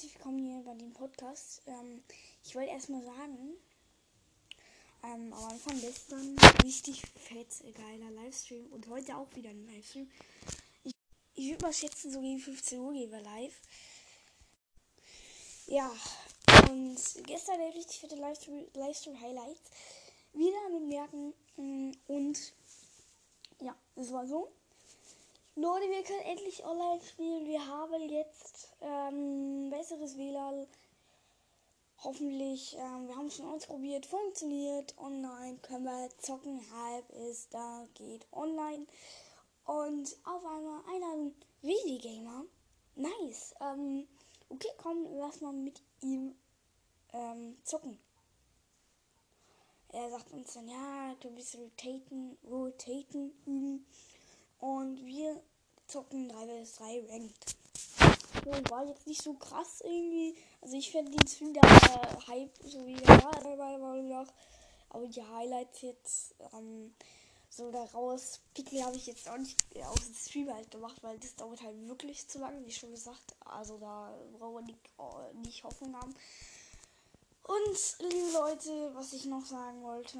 herzlich willkommen hier bei dem Podcast. Ähm, ich wollte erstmal sagen, ähm, am Anfang gestern richtig fett geiler Livestream und heute auch wieder ein Livestream. Ich, ich würde mal schätzen, so gegen 15 Uhr gehen wir live. Ja, und gestern der richtig fette Livestream, Livestream Highlights. Wieder mit Merken mm, und ja, es war so. Leute, wir können endlich online spielen. Wir haben jetzt ähm, besseres WLAN. Hoffentlich, ähm, wir haben es schon ausprobiert, funktioniert. Online können wir zocken. Halb ist da, geht online. Und auf einmal einer Videogamer. Nice. Ähm, okay, komm, lass mal mit ihm ähm, zocken. Er sagt uns dann, ja, du bist rotaten, rotaten üben. Und wir zocken 3 vs 3 Ranked. So, war jetzt nicht so krass irgendwie. Also ich finde den Stream der äh, Hype so wie der war, dabei Aber die Highlights jetzt ähm, so daraus picken habe ich jetzt auch nicht aus dem Stream halt gemacht, weil das dauert halt wirklich zu lange, wie schon gesagt. Also da brauchen wir nicht, oh, nicht Hoffnung haben. Und Leute, was ich noch sagen wollte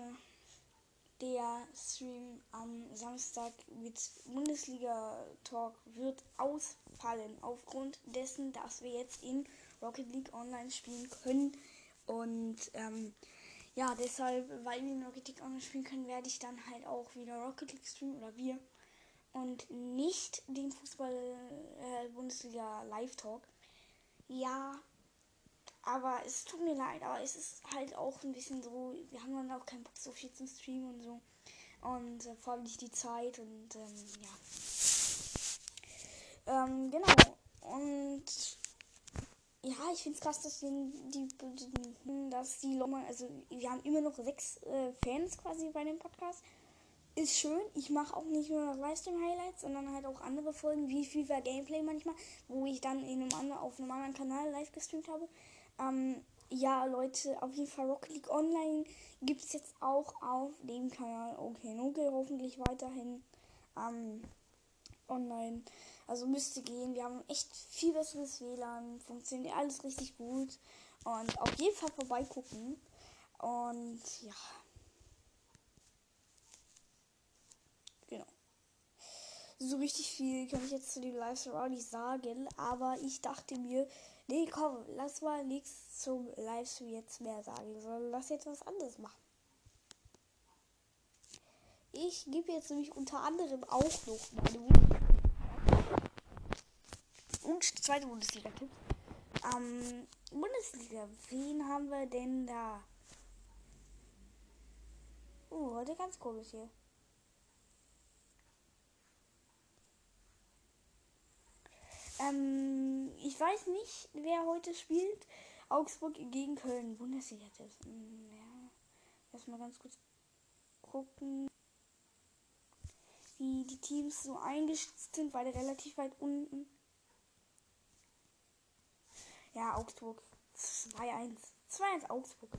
der Stream am Samstag mit Bundesliga Talk wird ausfallen aufgrund dessen, dass wir jetzt in Rocket League Online spielen können. Und ähm, ja, deshalb, weil wir in Rocket League Online spielen können, werde ich dann halt auch wieder Rocket League streamen oder wir. Und nicht den Fußball äh. Ja, aber es tut mir leid, aber es ist halt auch ein bisschen so, wir haben dann auch keinen Bock so viel zum Streamen und so. Und äh, vor allem nicht die Zeit und ähm, ja. Ähm, genau. Und ja, ich finde es krass, dass die, die, dass die Leute, also wir haben immer noch sechs äh, Fans quasi bei dem Podcast. Ist schön. Ich mache auch nicht nur Livestream-Highlights, sondern halt auch andere Folgen wie FIFA Gameplay manchmal, wo ich dann in einem anderen, auf einem anderen Kanal live gestreamt habe. Ähm, ja, Leute, auf jeden Fall Rocket League Online gibt es jetzt auch auf dem Kanal. Okay, okay, hoffentlich weiterhin ähm, online. Also müsste gehen. Wir haben echt viel besseres WLAN. Funktioniert alles richtig gut. Und auf jeden Fall vorbeigucken. Und ja. Genau. So richtig viel kann ich jetzt zu dem Livestream auch nicht sagen. Aber ich dachte mir, Nee, komm, lass mal nichts zum Livestream jetzt mehr sagen, sondern lass jetzt was anderes machen. Ich gebe jetzt nämlich unter anderem auch noch meine und zweite Bundesliga-Tipp. Ähm, Bundesliga, wen haben wir denn da? Oh, heute ganz komisch hier. Ähm, ich weiß nicht, wer heute spielt. Augsburg gegen Köln. Bundesliga. Das, hm, ja. Erstmal ganz kurz gucken, wie die Teams so eingeschätzt sind. Beide relativ weit unten. Ja, Augsburg. 2-1. 2-1 Augsburg.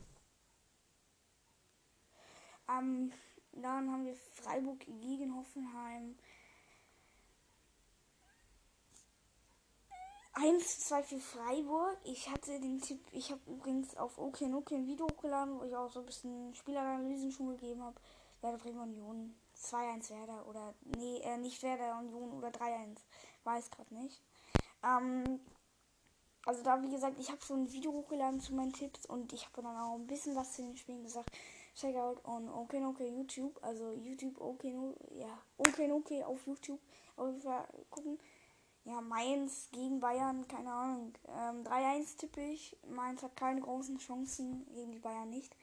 Ähm, dann haben wir Freiburg gegen Hoffenheim. 1 zu 2 für Freiburg. Ich hatte den Tipp, ich habe übrigens auf OK OK ein Video hochgeladen, wo ich auch so ein bisschen Spielanalysen schon gegeben habe. Werder Bremen Union 2-1 Werder oder nee, äh, nicht Werder Union oder 3-1. Weiß gerade nicht. Ähm, also da, wie gesagt, ich habe schon ein Video hochgeladen zu meinen Tipps und ich habe dann auch ein bisschen was zu den Spielen gesagt. Check out on OKNOK YouTube, also YouTube OKNOK, ja, OKNOK auf YouTube. Auf jeden Fall gucken. Ja, Mainz gegen Bayern, keine Ahnung. Ähm, 3-1 tippe ich. Mainz hat keine großen Chancen gegen die Bayern nicht.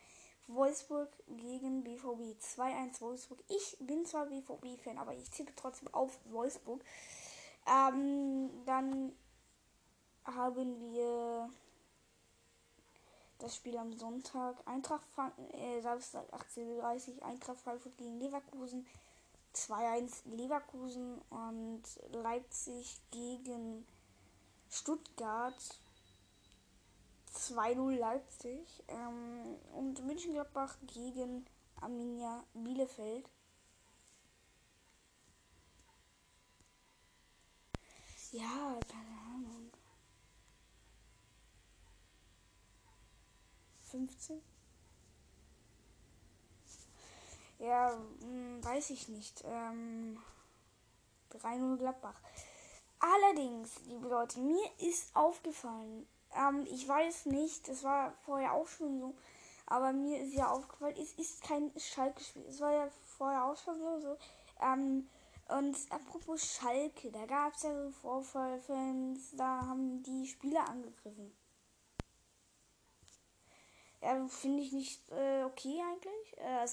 Wolfsburg gegen BVB. 2-1 Wolfsburg. Ich bin zwar BVB-Fan, aber ich tippe trotzdem auf Wolfsburg. Ähm, dann haben wir das Spiel am Sonntag. Eintracht Franken, äh, Samstag 18.30 Uhr. Eintracht Frankfurt gegen Leverkusen. 2-1 Leverkusen und Leipzig gegen Stuttgart 2-0 Leipzig ähm, und Münchengladbach gegen Arminia Bielefeld. Ja, keine Ahnung. 15? Ja, mh, hm, weiß ich nicht. Ähm, 3-0 Gladbach. Allerdings, liebe Leute, mir ist aufgefallen, ähm, ich weiß nicht, es war vorher auch schon so, aber mir ist ja aufgefallen, es ist kein Schalke-Spiel. Es war ja vorher auch schon so. so. Ähm, und apropos Schalke, da gab es ja so Vorfallfans, da haben die Spieler angegriffen. Ja, finde ich nicht äh, okay eigentlich. Äh,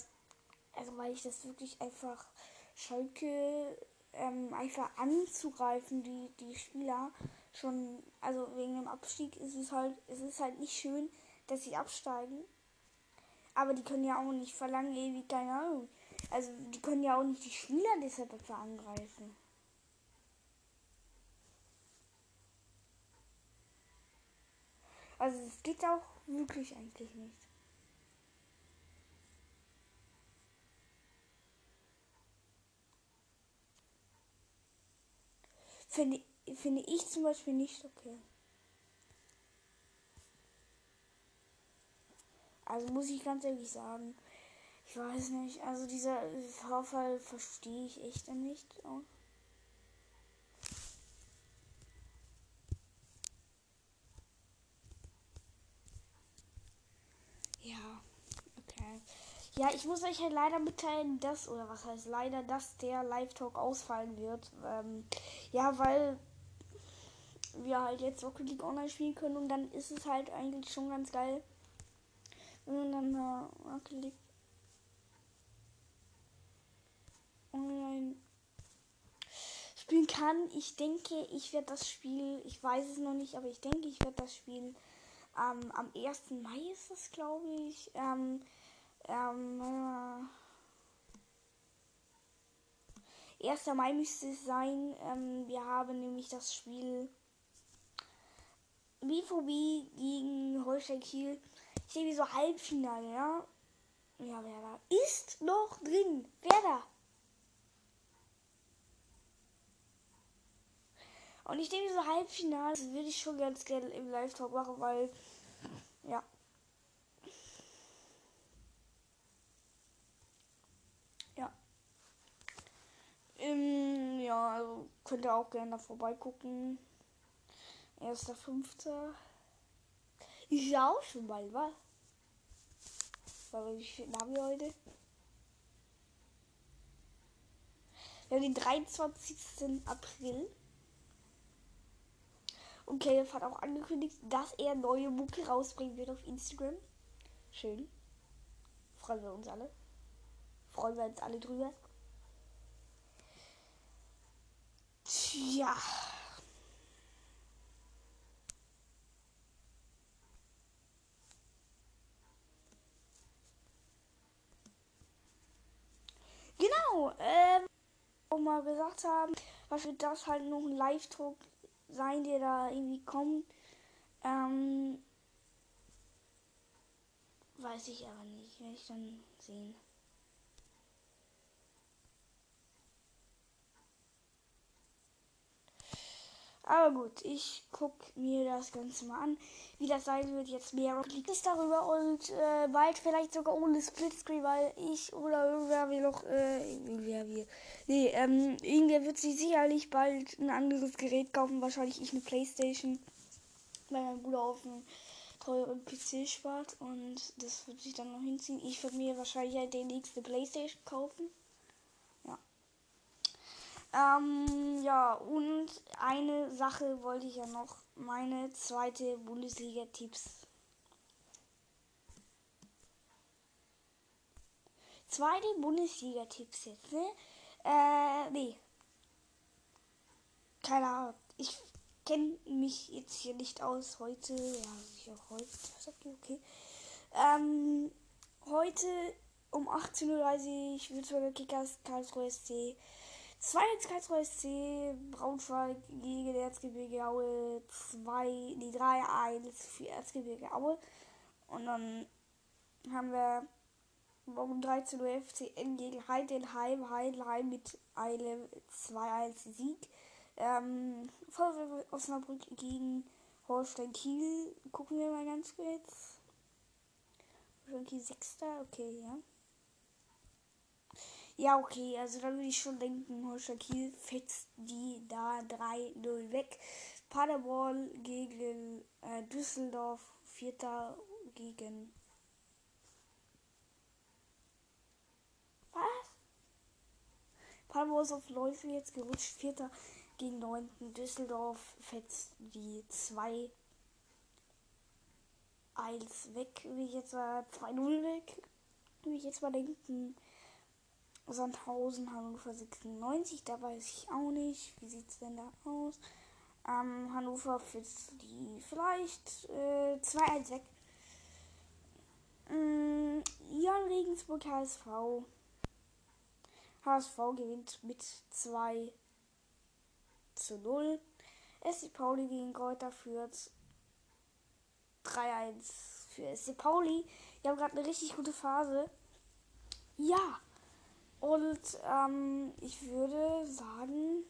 also, weil ich das wirklich einfach Schalke ähm, einfach anzugreifen, die, die Spieler schon, also wegen dem Abstieg ist es halt, es ist halt nicht schön, dass sie absteigen. Aber die können ja auch nicht verlangen, ewig, keine Ahnung. Also die können ja auch nicht die Spieler deshalb dafür angreifen. Also es geht auch wirklich eigentlich nicht. Finde, finde ich zum Beispiel nicht okay. Also muss ich ganz ehrlich sagen, ich weiß nicht, also dieser Vorfall verstehe ich echt nicht. Ja, okay. Ja, ich muss euch halt leider mitteilen, dass, oder was heißt leider, dass der Live-Talk ausfallen wird. Ähm, ja, weil wir halt jetzt Rocket League Online spielen können und dann ist es halt eigentlich schon ganz geil, wenn man dann äh, Rocket League Online spielen kann. Ich denke, ich werde das Spiel, ich weiß es noch nicht, aber ich denke, ich werde das Spiel ähm, am 1. Mai ist es, glaube ich. Ähm, ähm, äh, 1. Mai müsste es sein. Ähm, wir haben nämlich das Spiel BVB gegen Holstein Kiel. Ich sehe wie so Halbfinale, ja. Ja, wer da ist noch drin. Wer da? Und ich denke, so Halbfinale würde ich schon ganz gerne im Live-Talk machen, weil, ja. Ja. Ähm, ja, also könnt ihr auch gerne vorbeigucken. Erster, fünfter. Ist ja auch schon bald, was? Wie viel haben wir heute? Wir haben den 23. April. Und Caleb hat auch angekündigt, dass er neue Mucke rausbringen wird auf Instagram. Schön. Freuen wir uns alle. Freuen wir uns alle drüber. Tja. Genau, ähm, auch mal gesagt haben, was wir das halt noch ein Live-Talk sein, der da irgendwie kommt. Ähm, weiß ich aber nicht. Werde ich dann sehen. Aber gut, ich guck mir das Ganze mal an, wie das sein wird. Jetzt mehr liegt es darüber und äh, bald vielleicht sogar ohne Splitscreen, weil ich oder irgendwer will noch, äh, irgendwer will. Nee, ähm, irgendwer wird sich sicherlich bald ein anderes Gerät kaufen, wahrscheinlich ich eine Playstation, weil mein Bruder auf einen teuren PC spart und das wird sich dann noch hinziehen. Ich würde mir wahrscheinlich halt den nächste Playstation kaufen. Ähm, ja, und eine Sache wollte ich ja noch. Meine zweite Bundesliga-Tipps. Zweite Bundesliga-Tipps jetzt, ne? Äh, nee. Keine Ahnung. Ich kenne mich jetzt hier nicht aus heute. Ja, ich auch heute. Okay. Ähm, heute um 18.30 Uhr Würzburger Kickers Karlsruhe SC 2 ins Karlsruhe SC, Braunschweig gegen Erzgebirge Aue, 2, die 3 1 für Erzgebirge Aue. Und dann haben wir um 13 Uhr FCN gegen Heidenheim, Heidenheim mit einem 2-1 Sieg. Ähm, VfL Osnabrück gegen Holstein Kiel. Gucken wir mal ganz kurz. Schalke Sechster, okay, ja. Ja, okay, also dann würde ich schon denken, Holstein Kiel fetzt die da 3-0 weg. Paderborn gegen äh, Düsseldorf, Vierter gegen. Was? Paderborn ist auf 19 jetzt gerutscht, Vierter gegen 9. Düsseldorf fetzt die 2 1 weg, wie ich jetzt mal 2-0 weg. Wie ich jetzt mal denken. Sandhausen, Hannover 96, da weiß ich auch nicht. Wie sieht es denn da aus? Ähm, Hannover fetzt die vielleicht äh, 2-1 weg. Ähm, Jan Regensburg HSV. HSV gewinnt mit 2 zu 0. SC Pauli gegen Kräuter führt 3-1 für SC Pauli. Die haben gerade eine richtig gute Phase. Ja. Und ähm, ich würde sagen,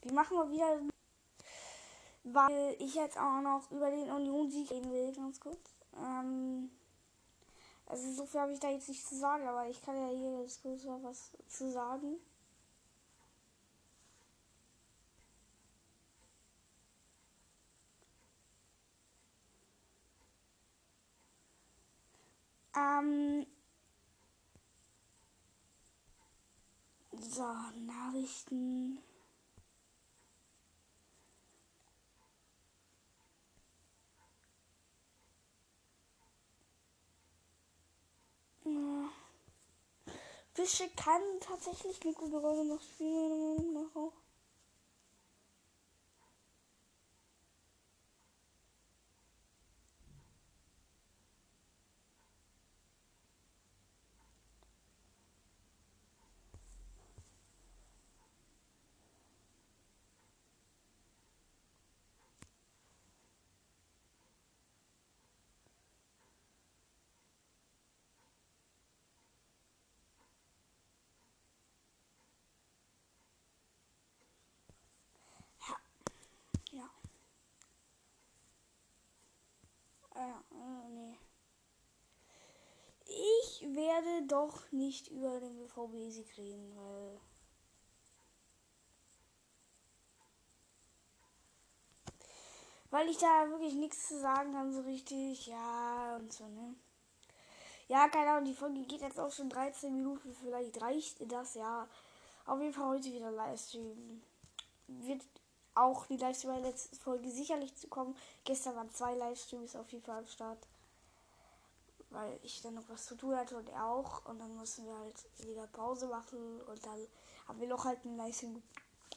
wir machen mal wieder, weil ich jetzt auch noch über den Union-Sieg reden will, ganz kurz. Ähm, also so viel habe ich da jetzt nicht zu sagen, aber ich kann ja hier jetzt kurz was zu sagen. Ähm, so, Nachrichten. Fische kann tatsächlich eine gute Rolle noch spielen. Noch auch. äh, nee. Ich werde doch nicht über den BVB-Sieg reden, weil. Weil ich da wirklich nichts zu sagen kann, so richtig. Ja, und so, ne? Ja, keine Ahnung, die Folge geht jetzt auch schon 13 Minuten. Vielleicht reicht das ja. Auf jeden Fall heute wieder Livestream. Wird auch die Livestream letzte Folge sicherlich zu kommen. Gestern waren zwei Livestreams auf jeden Fall am Start. Weil ich dann noch was zu tun hatte und er auch. Und dann mussten wir halt wieder Pause machen. Und dann haben wir noch halt einen Livestream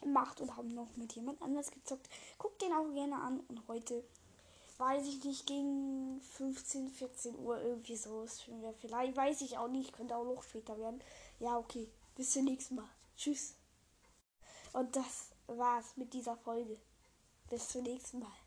gemacht und haben noch mit jemand anders gezockt. Guckt den auch gerne an. Und heute weiß ich nicht, gegen 15, 14 Uhr irgendwie so. Vielleicht weiß ich auch nicht, könnte auch noch später werden. Ja, okay. Bis zum nächsten Mal. Tschüss. Und das war's mit dieser Folge. Bis zum nächsten Mal.